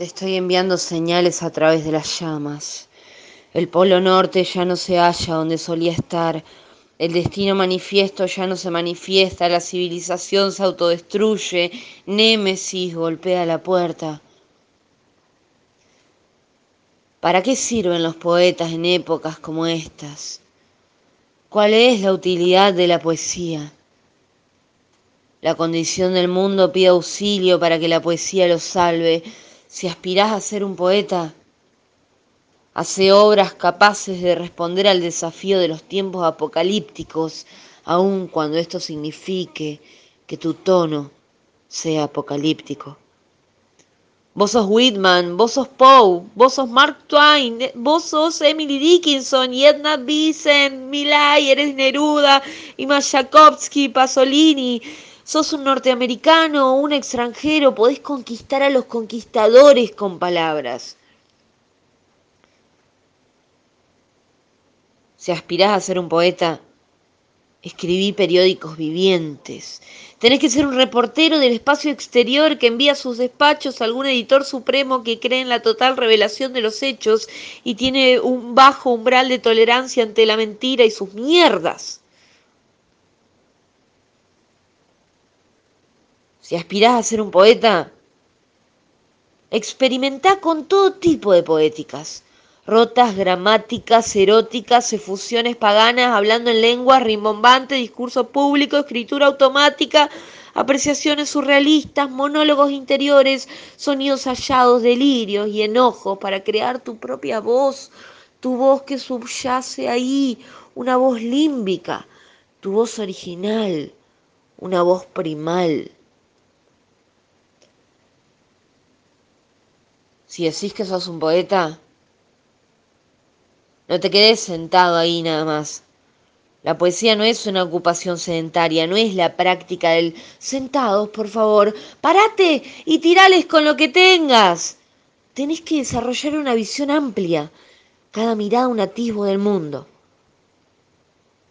Te estoy enviando señales a través de las llamas. El polo norte ya no se halla donde solía estar. El destino manifiesto ya no se manifiesta. La civilización se autodestruye. Némesis golpea la puerta. ¿Para qué sirven los poetas en épocas como estas? ¿Cuál es la utilidad de la poesía? La condición del mundo pide auxilio para que la poesía lo salve. Si aspirás a ser un poeta, hace obras capaces de responder al desafío de los tiempos apocalípticos, aun cuando esto signifique que tu tono sea apocalíptico. Vos sos Whitman, vos sos Poe, vos sos Mark Twain, vos sos Emily Dickinson Edna Vincent, Milay, eres Neruda, y Mayakovsky, Pasolini sos un norteamericano o un extranjero, podés conquistar a los conquistadores con palabras. Si aspirás a ser un poeta, escribí periódicos vivientes. Tenés que ser un reportero del espacio exterior que envía sus despachos a algún editor supremo que cree en la total revelación de los hechos y tiene un bajo umbral de tolerancia ante la mentira y sus mierdas. Si aspirás a ser un poeta, experimenta con todo tipo de poéticas. Rotas, gramáticas, eróticas, efusiones paganas, hablando en lengua, rimbombante, discurso público, escritura automática, apreciaciones surrealistas, monólogos interiores, sonidos hallados, delirios y enojos para crear tu propia voz, tu voz que subyace ahí, una voz límbica, tu voz original, una voz primal. Si decís que sos un poeta, no te quedes sentado ahí nada más. La poesía no es una ocupación sedentaria, no es la práctica del sentados, por favor, parate y tirales con lo que tengas. Tenés que desarrollar una visión amplia, cada mirada un atisbo del mundo.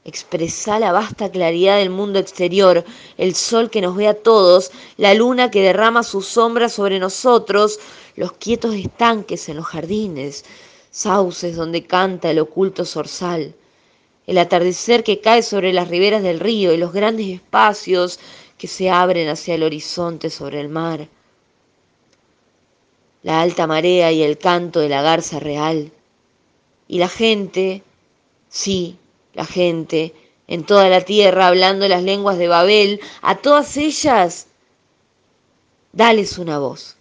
Expresá la vasta claridad del mundo exterior, el sol que nos ve a todos, la luna que derrama su sombra sobre nosotros, los quietos estanques en los jardines, sauces donde canta el oculto zorzal, el atardecer que cae sobre las riberas del río y los grandes espacios que se abren hacia el horizonte sobre el mar, la alta marea y el canto de la garza real, y la gente, sí, la gente en toda la tierra hablando las lenguas de Babel, a todas ellas, dales una voz.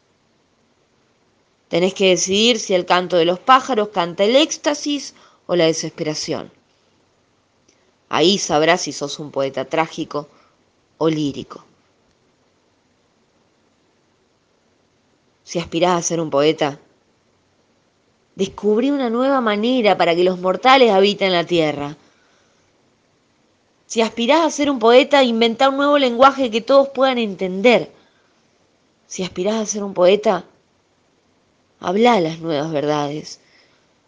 Tenés que decidir si el canto de los pájaros canta el éxtasis o la desesperación. Ahí sabrás si sos un poeta trágico o lírico. Si aspirás a ser un poeta, descubrí una nueva manera para que los mortales habiten la tierra si aspirás a ser un poeta, inventa un nuevo lenguaje que todos puedan entender. Si aspirás a ser un poeta, habla las nuevas verdades,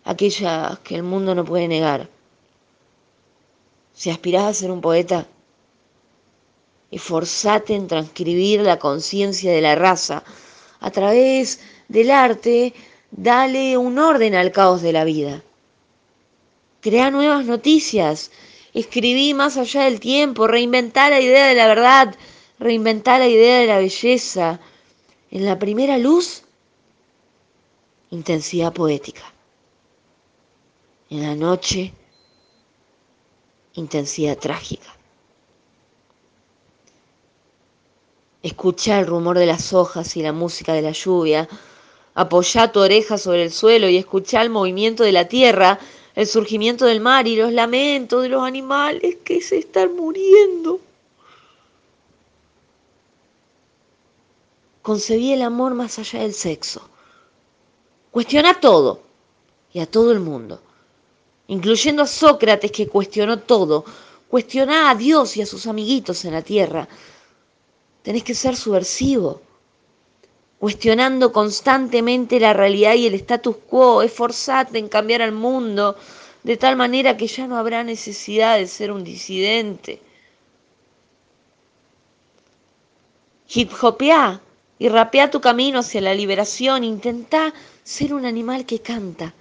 aquellas que el mundo no puede negar. Si aspirás a ser un poeta, esforzate en transcribir la conciencia de la raza. A través del arte, dale un orden al caos de la vida. Crea nuevas noticias Escribí más allá del tiempo, reinventar la idea de la verdad, reinventar la idea de la belleza. En la primera luz, intensidad poética. En la noche, intensidad trágica. Escucha el rumor de las hojas y la música de la lluvia. Apoya tu oreja sobre el suelo y escucha el movimiento de la tierra el surgimiento del mar y los lamentos de los animales que se están muriendo. Concebí el amor más allá del sexo. Cuestiona todo y a todo el mundo, incluyendo a Sócrates que cuestionó todo. Cuestiona a Dios y a sus amiguitos en la tierra. Tenés que ser subversivo cuestionando constantemente la realidad y el status quo, esforzate en cambiar al mundo de tal manera que ya no habrá necesidad de ser un disidente. Hip hopea, y rapea tu camino hacia la liberación. Intenta ser un animal que canta,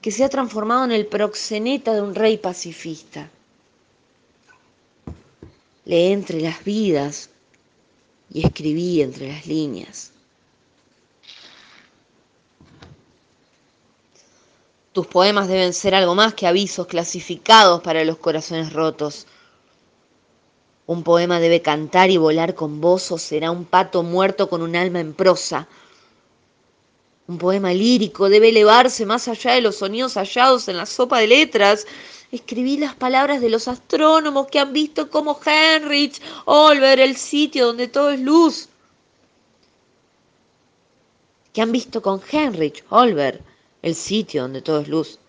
que se ha transformado en el proxeneta de un rey pacifista. Lee entre las vidas y escribí entre las líneas. Tus poemas deben ser algo más que avisos clasificados para los corazones rotos. Un poema debe cantar y volar con voz o será un pato muerto con un alma en prosa. Un poema lírico debe elevarse más allá de los sonidos hallados en la sopa de letras. Escribí las palabras de los astrónomos que han visto como Heinrich Olver el sitio donde todo es luz. Que han visto con Heinrich Olver el sitio donde todo es luz.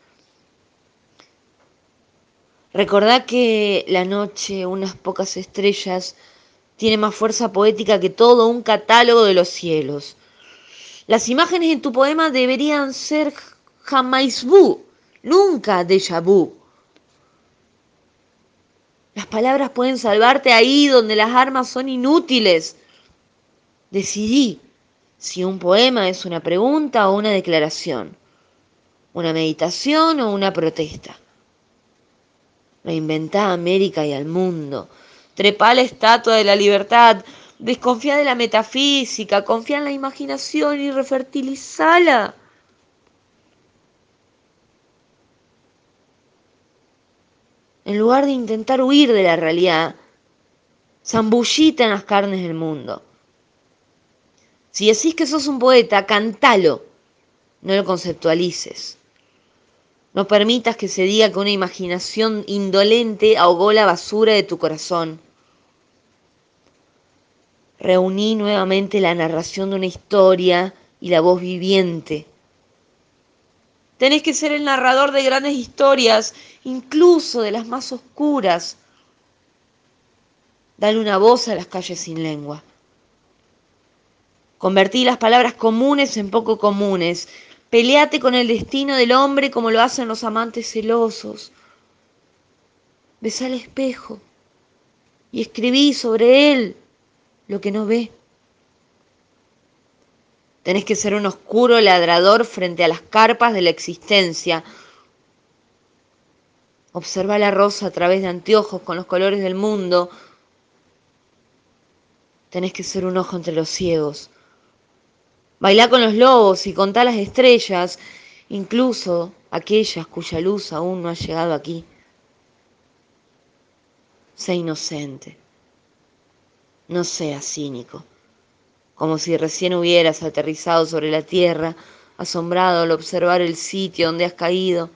Recordá que la noche, unas pocas estrellas, tiene más fuerza poética que todo un catálogo de los cielos. Las imágenes en tu poema deberían ser jamás vu, nunca déjà vu. Las palabras pueden salvarte ahí donde las armas son inútiles. Decidí si un poema es una pregunta o una declaración una meditación o una protesta. Reinventá a América y al mundo. Trepá la estatua de la libertad. Desconfía de la metafísica. Confía en la imaginación y refertilizala. En lugar de intentar huir de la realidad, zambullita en las carnes del mundo. Si decís que sos un poeta, cantalo, no lo conceptualices. No permitas que se diga que una imaginación indolente ahogó la basura de tu corazón. Reuní nuevamente la narración de una historia y la voz viviente. Tenés que ser el narrador de grandes historias, incluso de las más oscuras. Dale una voz a las calles sin lengua. Convertí las palabras comunes en poco comunes, Peleate con el destino del hombre como lo hacen los amantes celosos. Besa el espejo y escribí sobre él lo que no ve. Tenés que ser un oscuro ladrador frente a las carpas de la existencia. Observa la rosa a través de anteojos con los colores del mundo. Tenés que ser un ojo entre los ciegos. Bailá con los lobos y contá las estrellas, incluso aquellas cuya luz aún no ha llegado aquí. Sé inocente, no seas cínico, como si recién hubieras aterrizado sobre la tierra, asombrado al observar el sitio donde has caído.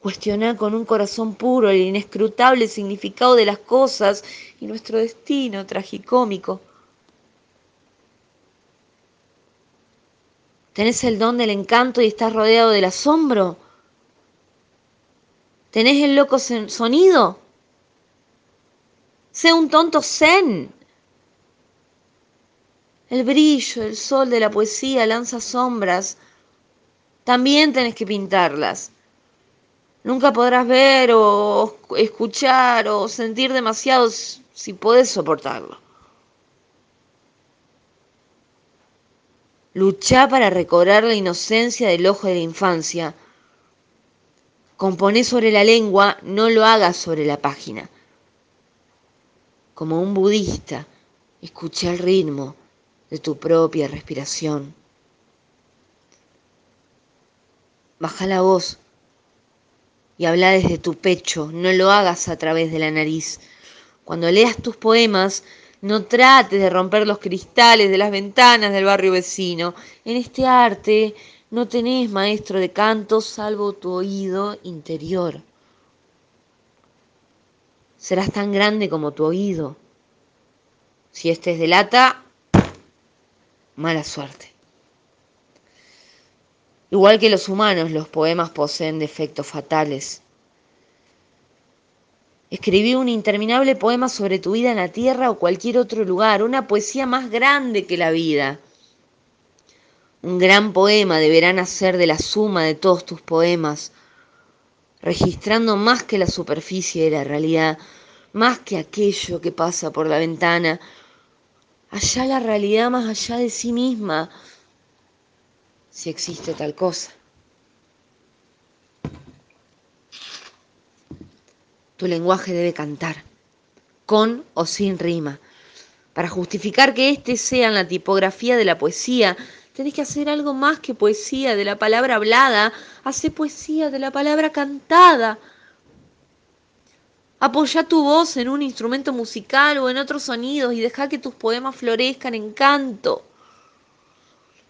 Cuestiona con un corazón puro el inescrutable significado de las cosas y nuestro destino tragicómico. ¿Tenés el don del encanto y estás rodeado del asombro? ¿Tenés el loco sonido? Sé un tonto zen. El brillo, el sol de la poesía lanza sombras. También tenés que pintarlas. Nunca podrás ver o escuchar o sentir demasiado si podés soportarlo. Luchá para recobrar la inocencia del ojo de la infancia. Componé sobre la lengua, no lo hagas sobre la página. Como un budista, escucha el ritmo de tu propia respiración. Baja la voz y habla desde tu pecho, no lo hagas a través de la nariz. Cuando leas tus poemas, no trates de romper los cristales de las ventanas del barrio vecino. En este arte no tenés maestro de canto salvo tu oído interior. Serás tan grande como tu oído. Si este es de lata, mala suerte. Igual que los humanos, los poemas poseen defectos fatales. Escribí un interminable poema sobre tu vida en la tierra o cualquier otro lugar, una poesía más grande que la vida. Un gran poema deberá nacer de la suma de todos tus poemas, registrando más que la superficie de la realidad, más que aquello que pasa por la ventana, allá la realidad más allá de sí misma, si existe tal cosa. Tu lenguaje debe cantar, con o sin rima. Para justificar que éste sea la tipografía de la poesía, tenés que hacer algo más que poesía de la palabra hablada, hace poesía de la palabra cantada. Apoya tu voz en un instrumento musical o en otros sonidos y deja que tus poemas florezcan en canto.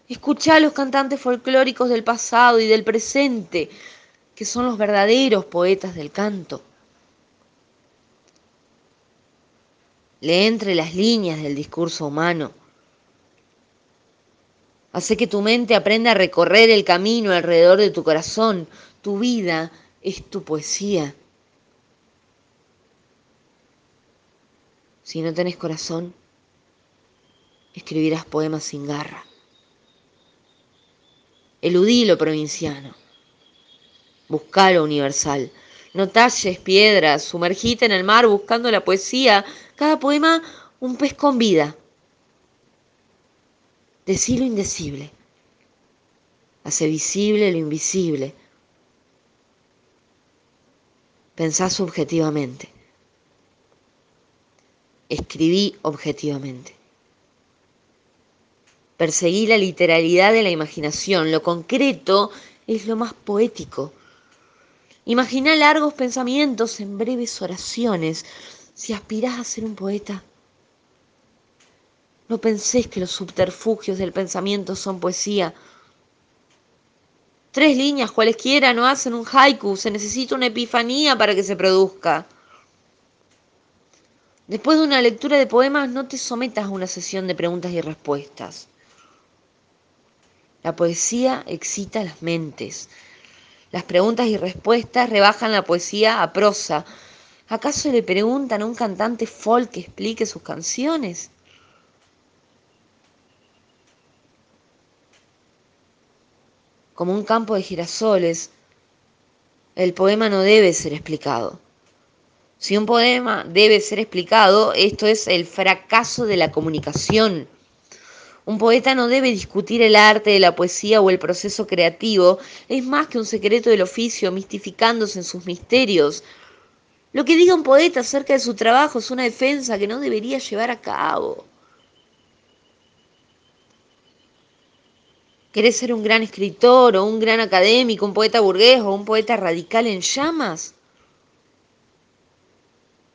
Escucha a los cantantes folclóricos del pasado y del presente, que son los verdaderos poetas del canto. Lee entre las líneas del discurso humano. Hace que tu mente aprenda a recorrer el camino alrededor de tu corazón. Tu vida es tu poesía. Si no tenés corazón, escribirás poemas sin garra. Eludí lo provinciano. Buscá lo universal. No talles piedras, sumergite en el mar buscando la poesía. Cada poema un pez con vida. Decí lo indecible. Hace visible lo invisible. Pensá subjetivamente. Escribí objetivamente. Perseguí la literalidad de la imaginación. Lo concreto es lo más poético. Imagina largos pensamientos en breves oraciones. Si aspirás a ser un poeta, no pensés que los subterfugios del pensamiento son poesía. Tres líneas cualesquiera no hacen un haiku, se necesita una epifanía para que se produzca. Después de una lectura de poemas, no te sometas a una sesión de preguntas y respuestas. La poesía excita las mentes. Las preguntas y respuestas rebajan la poesía a prosa. ¿Acaso le preguntan a un cantante folk que explique sus canciones? Como un campo de girasoles, el poema no debe ser explicado. Si un poema debe ser explicado, esto es el fracaso de la comunicación. Un poeta no debe discutir el arte de la poesía o el proceso creativo, es más que un secreto del oficio, mistificándose en sus misterios. Lo que diga un poeta acerca de su trabajo es una defensa que no debería llevar a cabo. ¿Querés ser un gran escritor o un gran académico, un poeta burgués o un poeta radical en llamas?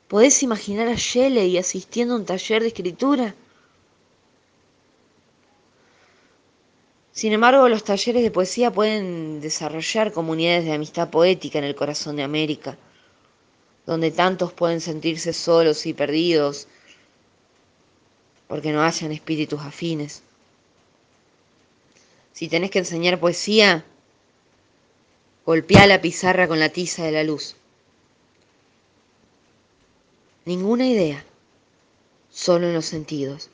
¿Podés imaginar a Shelley asistiendo a un taller de escritura? Sin embargo, los talleres de poesía pueden desarrollar comunidades de amistad poética en el corazón de América, donde tantos pueden sentirse solos y perdidos porque no hayan espíritus afines. Si tenés que enseñar poesía, golpea la pizarra con la tiza de la luz. Ninguna idea, solo en los sentidos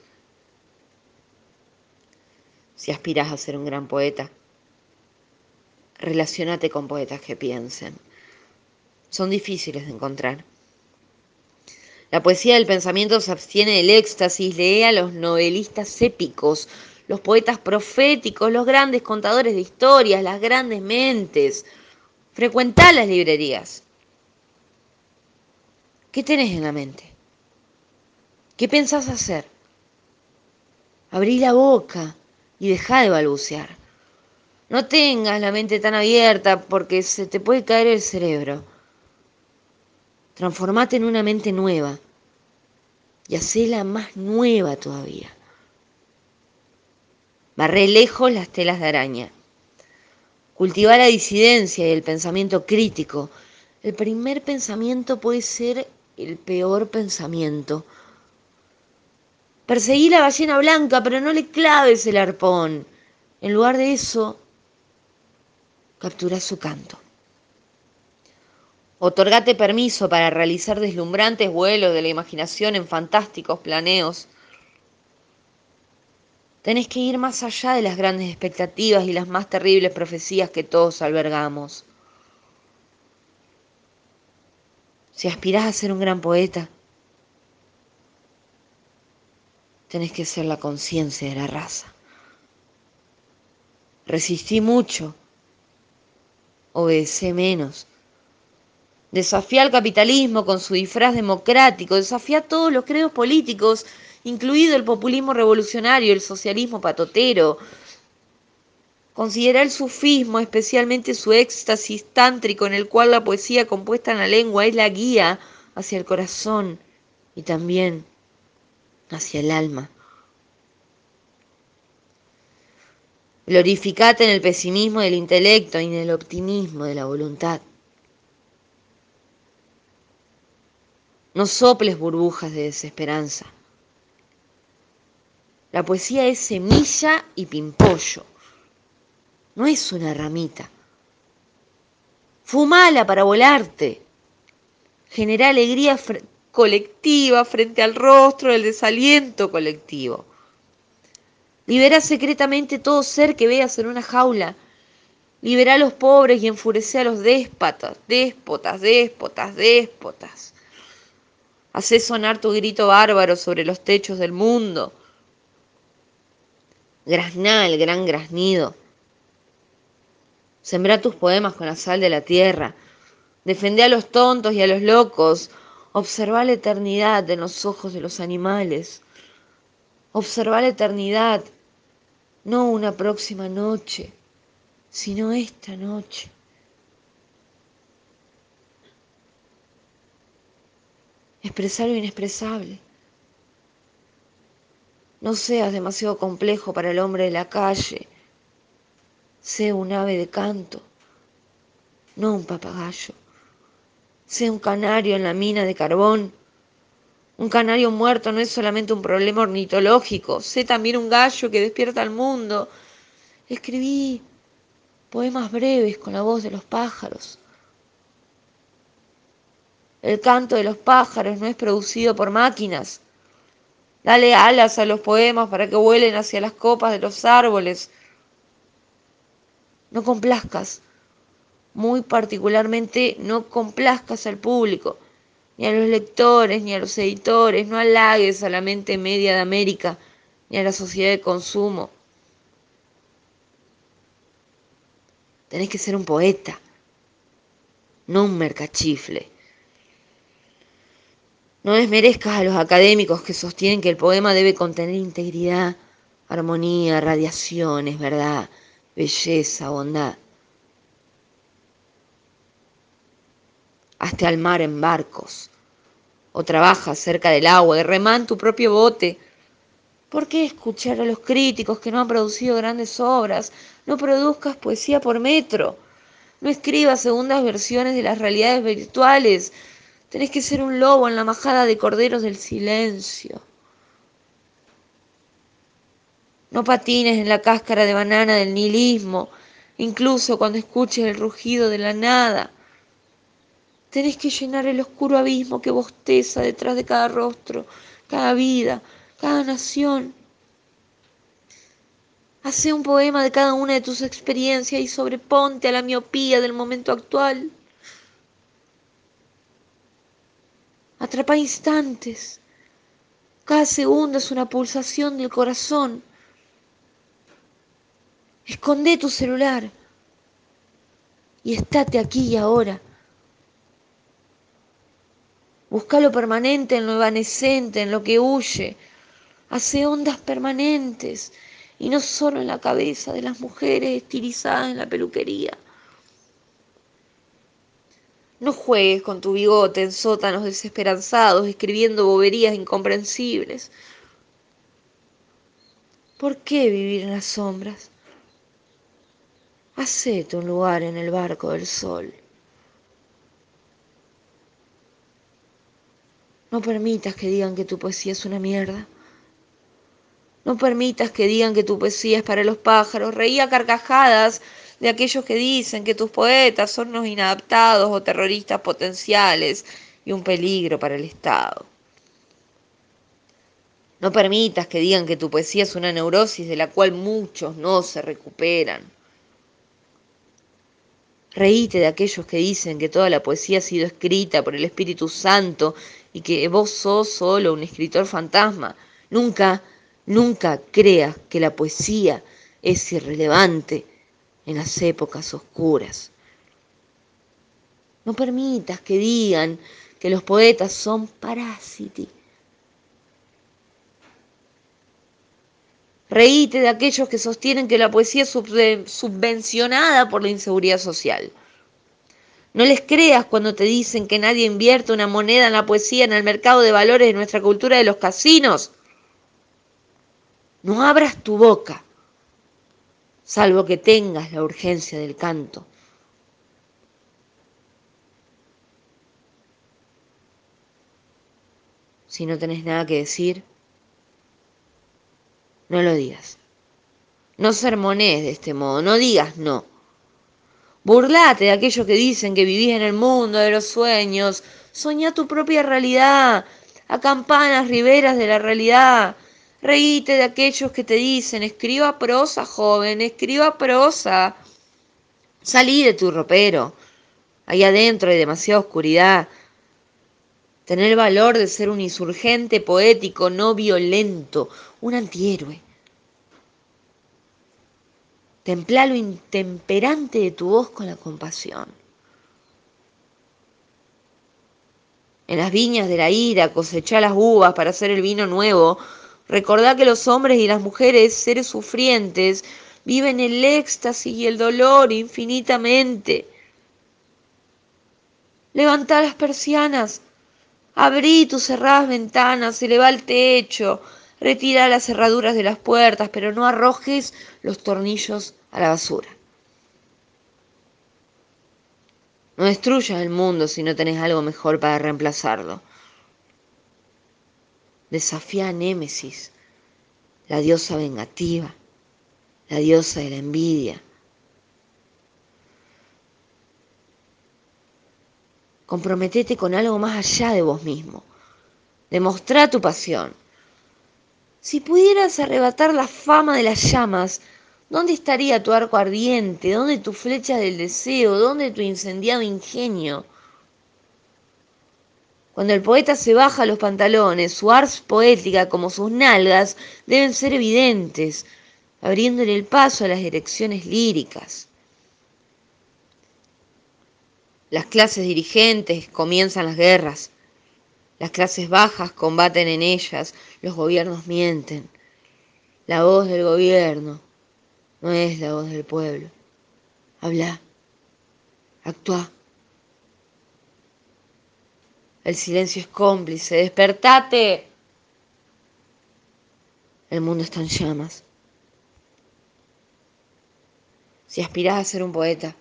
si aspiras a ser un gran poeta. Relaciónate con poetas que piensen. Son difíciles de encontrar. La poesía del pensamiento se abstiene del éxtasis, lee a los novelistas épicos, los poetas proféticos, los grandes contadores de historias, las grandes mentes. Frecuentá las librerías. ¿Qué tenés en la mente? ¿Qué pensás hacer? Abrí la boca, y deja de balbucear. No tengas la mente tan abierta porque se te puede caer el cerebro. Transformate en una mente nueva y hacela más nueva todavía. Barré lejos las telas de araña. Cultiva la disidencia y el pensamiento crítico. El primer pensamiento puede ser el peor pensamiento. Perseguí la ballena blanca, pero no le claves el arpón. En lugar de eso, captura su canto. Otorgate permiso para realizar deslumbrantes vuelos de la imaginación en fantásticos planeos. Tenés que ir más allá de las grandes expectativas y las más terribles profecías que todos albergamos. Si aspirás a ser un gran poeta, tenés que ser la conciencia de la raza. Resistí mucho, obedecé menos. Desafía al capitalismo con su disfraz democrático, desafía a todos los credos políticos incluido el populismo revolucionario, el socialismo patotero. Considera el sufismo, especialmente su éxtasis tántrico, en el cual la poesía compuesta en la lengua es la guía hacia el corazón y también hacia el alma. Glorificate en el pesimismo del intelecto y en el optimismo de la voluntad. No soples burbujas de desesperanza. La poesía es semilla y pimpollo. No es una ramita. Fumala para volarte. Genera alegría colectiva frente al rostro del desaliento colectivo. Libera secretamente todo ser que veas en una jaula. Libera a los pobres y enfurece a los déspotas, déspotas, déspotas, déspotas. Hacé sonar tu grito bárbaro sobre los techos del mundo. Grazná el gran graznido. Sembrá tus poemas con la sal de la tierra. Defendé a los tontos y a los locos. Observa la eternidad en los ojos de los animales. Observa la eternidad, no una próxima noche, sino esta noche. Expresar lo inexpresable. No seas demasiado complejo para el hombre de la calle. Sé un ave de canto, no un papagayo. Sé un canario en la mina de carbón. Un canario muerto no es solamente un problema ornitológico. Sé también un gallo que despierta al mundo. Escribí poemas breves con la voz de los pájaros. El canto de los pájaros no es producido por máquinas. Dale alas a los poemas para que vuelen hacia las copas de los árboles. No complazcas, muy particularmente no complazcas al público, ni a los lectores, ni a los editores, no halagues a la mente media de América, ni a la sociedad de consumo. Tenés que ser un poeta, no un mercachifle. No desmerezcas a los académicos que sostienen que el poema debe contener integridad, armonía, radiaciones, verdad, belleza, bondad. Hazte al mar en barcos, o trabaja cerca del agua y remán tu propio bote. ¿Por qué escuchar a los críticos que no han producido grandes obras? No produzcas poesía por metro. No escribas segundas versiones de las realidades virtuales. Tenés que ser un lobo en la majada de corderos del silencio. No patines en la cáscara de banana del nihilismo, incluso cuando escuches el rugido de la nada. Tenés que llenar el oscuro abismo que bosteza detrás de cada rostro, cada vida, cada nación. Hace un poema de cada una de tus experiencias y sobreponte a la miopía del momento actual. Atrapa instantes. Cada segundo es una pulsación del corazón. Esconde tu celular y estate aquí y ahora. Busca lo permanente en lo evanescente, en lo que huye. Hace ondas permanentes y no solo en la cabeza de las mujeres estilizadas en la peluquería. No juegues con tu bigote en sótanos desesperanzados, escribiendo boberías incomprensibles. ¿Por qué vivir en las sombras? Hacete un lugar en el barco del sol. No permitas que digan que tu poesía es una mierda. No permitas que digan que tu poesía es para los pájaros. Reía carcajadas de aquellos que dicen que tus poetas son unos inadaptados o terroristas potenciales y un peligro para el Estado. No permitas que digan que tu poesía es una neurosis de la cual muchos no se recuperan. Reíte de aquellos que dicen que toda la poesía ha sido escrita por el Espíritu Santo y que vos sos solo un escritor fantasma. Nunca, Nunca creas que la poesía es irrelevante en las épocas oscuras. No permitas que digan que los poetas son parásitos. Reíte de aquellos que sostienen que la poesía es subvencionada por la inseguridad social. No les creas cuando te dicen que nadie invierte una moneda en la poesía en el mercado de valores de nuestra cultura de los casinos. No abras tu boca, salvo que tengas la urgencia del canto. Si no tenés nada que decir, no lo digas. No sermones de este modo, no digas no. Burlate de aquellos que dicen que vivís en el mundo de los sueños. Soñá tu propia realidad. Acampanas riberas de la realidad. Reíte de aquellos que te dicen, escriba prosa, joven, escriba prosa. Salí de tu ropero. Ahí adentro hay demasiada oscuridad. Tener el valor de ser un insurgente poético, no violento, un antihéroe. Templa lo intemperante de tu voz con la compasión. En las viñas de la ira cosechá las uvas para hacer el vino nuevo. Recordá que los hombres y las mujeres, seres sufrientes, viven el éxtasis y el dolor infinitamente. Levantá las persianas, abrí tus cerradas ventanas, eleva el techo, retira las cerraduras de las puertas, pero no arrojes los tornillos a la basura. No destruyas el mundo si no tenés algo mejor para reemplazarlo. Desafía a Némesis, la diosa vengativa, la diosa de la envidia. Comprometete con algo más allá de vos mismo. Demostrá tu pasión. Si pudieras arrebatar la fama de las llamas, ¿dónde estaría tu arco ardiente? ¿Dónde tu flecha del deseo? ¿Dónde tu incendiado ingenio? Cuando el poeta se baja los pantalones, su ars poética como sus nalgas deben ser evidentes, abriéndole el paso a las direcciones líricas. Las clases dirigentes comienzan las guerras, las clases bajas combaten en ellas, los gobiernos mienten. La voz del gobierno no es la voz del pueblo. Habla, actúa. El silencio es cómplice, despertate. El mundo está en llamas. Si aspiras a ser un poeta,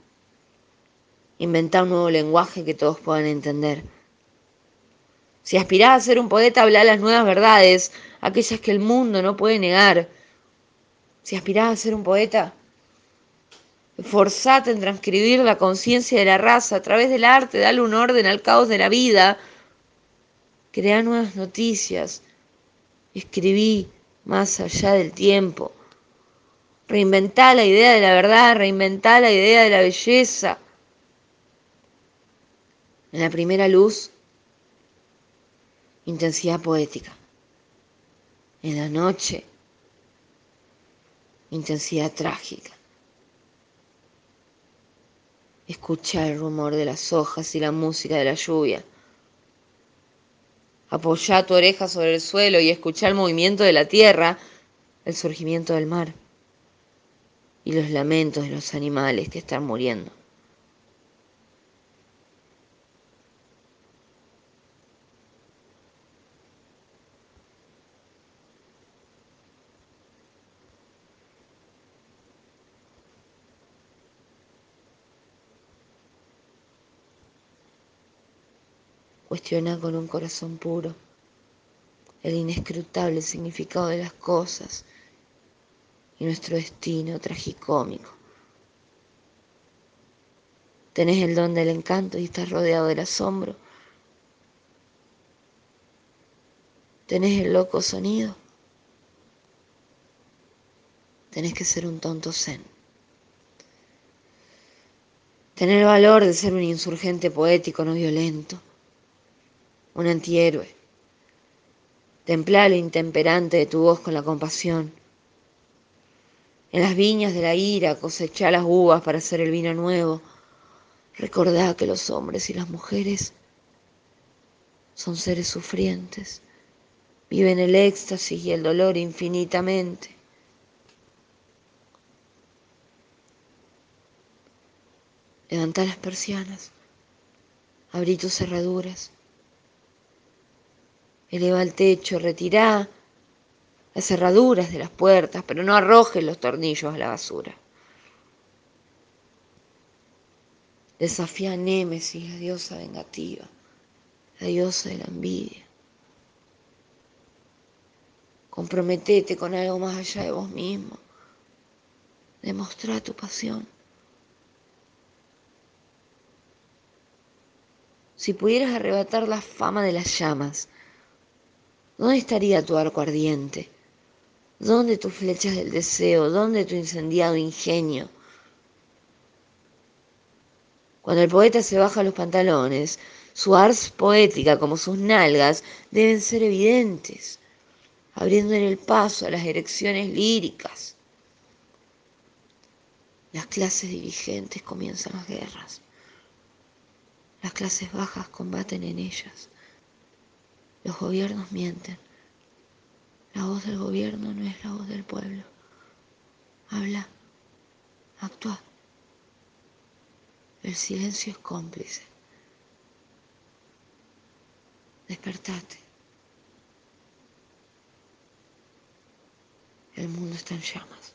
inventa un nuevo lenguaje que todos puedan entender. Si aspirás a ser un poeta, habla las nuevas verdades, aquellas que el mundo no puede negar. Si aspirás a ser un poeta, esforzate en transcribir la conciencia de la raza a través del arte, dale un orden al caos de la vida. Crea nuevas noticias. Escribí más allá del tiempo. Reinventá la idea de la verdad, reinventá la idea de la belleza. En la primera luz intensidad poética. En la noche, intensidad trágica. Escucha el rumor de las hojas y la música de la lluvia. Apoya tu oreja sobre el suelo y escucha el movimiento de la tierra, el surgimiento del mar y los lamentos de los animales que están muriendo. Cuestiona con un corazón puro el inescrutable significado de las cosas y nuestro destino tragicómico. Tenés el don del encanto y estás rodeado del asombro. Tenés el loco sonido. Tenés que ser un tonto zen. Tener el valor de ser un insurgente poético no violento un antihéroe. Templá lo intemperante de tu voz con la compasión. En las viñas de la ira cosechá las uvas para hacer el vino nuevo. Recordá que los hombres y las mujeres son seres sufrientes, viven el éxtasis y el dolor infinitamente. Levantá las persianas, abrí tus cerraduras, eleva el techo, retirá las cerraduras de las puertas, pero no arrojes los tornillos a la basura. Desafía a Némesis, la diosa vengativa, la diosa de la envidia. Comprometete con algo más allá de vos mismo. Demostrá tu pasión. Si pudieras arrebatar la fama de las llamas, ¿dónde estaría tu arco ardiente? ¿Dónde tus flechas del deseo? ¿Dónde tu incendiado ingenio? Cuando el poeta se baja los pantalones, su ars poética como sus nalgas deben ser evidentes, abriendo en el paso a las erecciones líricas. Las clases dirigentes comienzan las guerras. Las clases bajas combaten en ellas. Los gobiernos mienten. La voz del gobierno no es la voz del pueblo. Habla, actúa. El silencio es cómplice. Despertate. El mundo está en llamas.